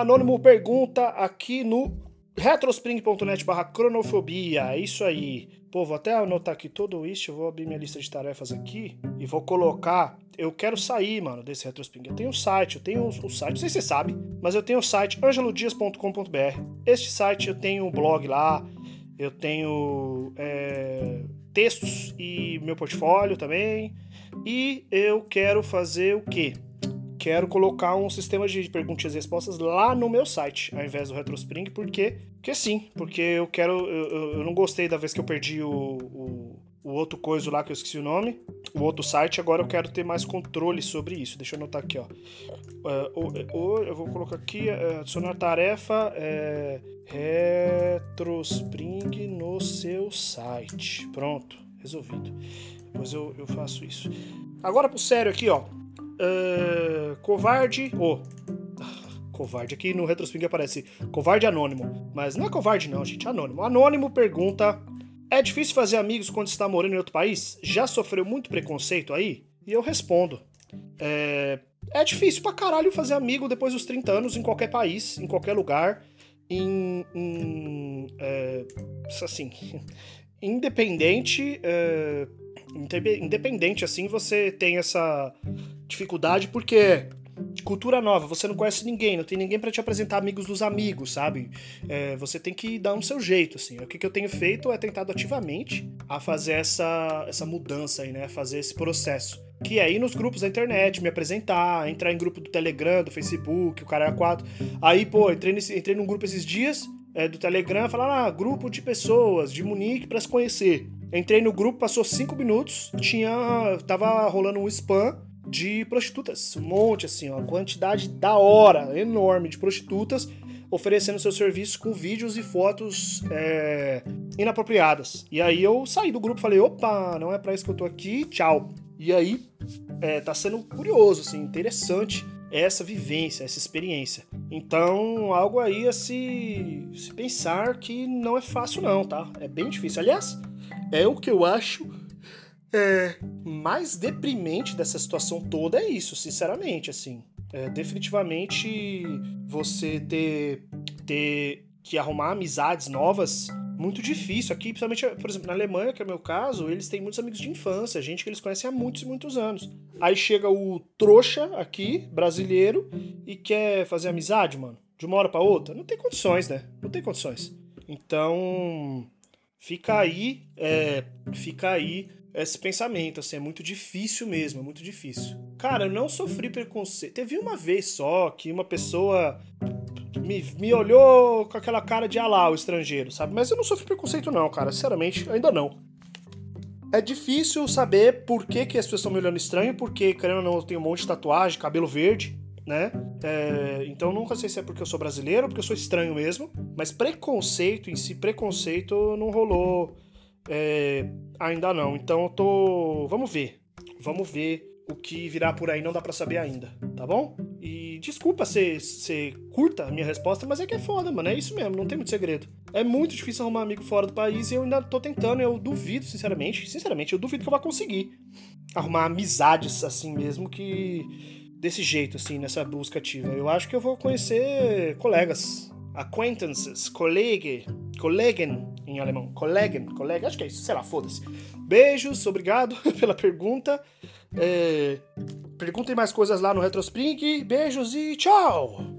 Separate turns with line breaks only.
Anônimo pergunta aqui no retrospring.net barra cronofobia. É isso aí. Pô, vou até anotar aqui todo isso. Eu vou abrir minha lista de tarefas aqui e vou colocar. Eu quero sair, mano, desse retrospring. Eu tenho um site, eu tenho o um site, não sei se você sabe, mas eu tenho o um site angelodias.com.br. Este site eu tenho um blog lá, eu tenho é, textos e meu portfólio também. E eu quero fazer o quê? Quero colocar um sistema de perguntas e respostas lá no meu site, ao invés do Retrospring, porque, porque sim, porque eu quero. Eu, eu não gostei da vez que eu perdi o, o, o, outro coisa lá que eu esqueci o nome, o outro site, agora eu quero ter mais controle sobre isso. Deixa eu anotar aqui, ó. Uh, eu vou colocar aqui, uh, adicionar tarefa é, Retrospring no seu site. Pronto, resolvido. Depois eu, eu faço isso. Agora pro sério aqui, ó. Uh, covarde. Oh, covarde. Aqui no Retrosping aparece covarde anônimo. Mas não é covarde, não, gente. Anônimo. Anônimo pergunta: É difícil fazer amigos quando está morando em outro país? Já sofreu muito preconceito aí? E eu respondo: É, é difícil pra caralho fazer amigo depois dos 30 anos em qualquer país, em qualquer lugar. Em. em é, assim. Independente. É, independente assim, você tem essa dificuldade porque cultura nova, você não conhece ninguém, não tem ninguém para te apresentar amigos dos amigos, sabe? É, você tem que dar um seu jeito, assim. O que, que eu tenho feito é tentado ativamente a fazer essa, essa mudança aí, né? Fazer esse processo. Que é ir nos grupos da internet, me apresentar, entrar em grupo do Telegram, do Facebook, o cara é quatro. Aí, pô, entrei, nesse, entrei num grupo esses dias é, do Telegram, falar, ah, grupo de pessoas de Munique para se conhecer. Entrei no grupo, passou cinco minutos, tinha. tava rolando um spam de prostitutas. Um monte, assim, uma quantidade da hora, enorme de prostitutas oferecendo seus serviços com vídeos e fotos é, inapropriadas. E aí eu saí do grupo falei, opa, não é para isso que eu tô aqui, tchau. E aí é, tá sendo curioso, assim, interessante essa vivência, essa experiência. Então, algo aí a se, se pensar que não é fácil não, tá? É bem difícil. Aliás, é o que eu acho é, mais deprimente dessa situação toda é isso, sinceramente, assim. É, definitivamente você ter, ter que arrumar amizades novas muito difícil. Aqui, principalmente, por exemplo, na Alemanha, que é o meu caso, eles têm muitos amigos de infância, gente que eles conhecem há muitos e muitos anos. Aí chega o trouxa aqui, brasileiro, e quer fazer amizade, mano, de uma hora para outra. Não tem condições, né? Não tem condições. Então, fica aí, é, fica aí esse pensamento, assim, é muito difícil mesmo, é muito difícil. Cara, eu não sofri preconceito. Teve uma vez só que uma pessoa me, me olhou com aquela cara de alá, o estrangeiro, sabe? Mas eu não sofri preconceito não, cara, sinceramente, ainda não. É difícil saber por que, que as pessoas estão me olhando estranho, porque, querendo ou não, eu tenho um monte de tatuagem, cabelo verde, né? É, então nunca sei se é porque eu sou brasileiro ou porque eu sou estranho mesmo. Mas preconceito em si, preconceito não rolou é, ainda não. Então eu tô. Vamos ver. Vamos ver o que virá por aí, não dá para saber ainda, tá bom? E desculpa ser, ser curta a minha resposta, mas é que é foda, mano. É isso mesmo, não tem muito segredo. É muito difícil arrumar amigo fora do país e eu ainda tô tentando. Eu duvido, sinceramente, sinceramente, eu duvido que eu vá conseguir arrumar amizades assim mesmo que. Desse jeito, assim, nessa busca ativa. Eu acho que eu vou conhecer colegas, acquaintances, colleague, Kollegen em alemão. Kollegen, Kollegen, acho que é isso, sei lá, foda-se. Beijos, obrigado pela pergunta. É, perguntem mais coisas lá no Retrospring. Beijos e tchau!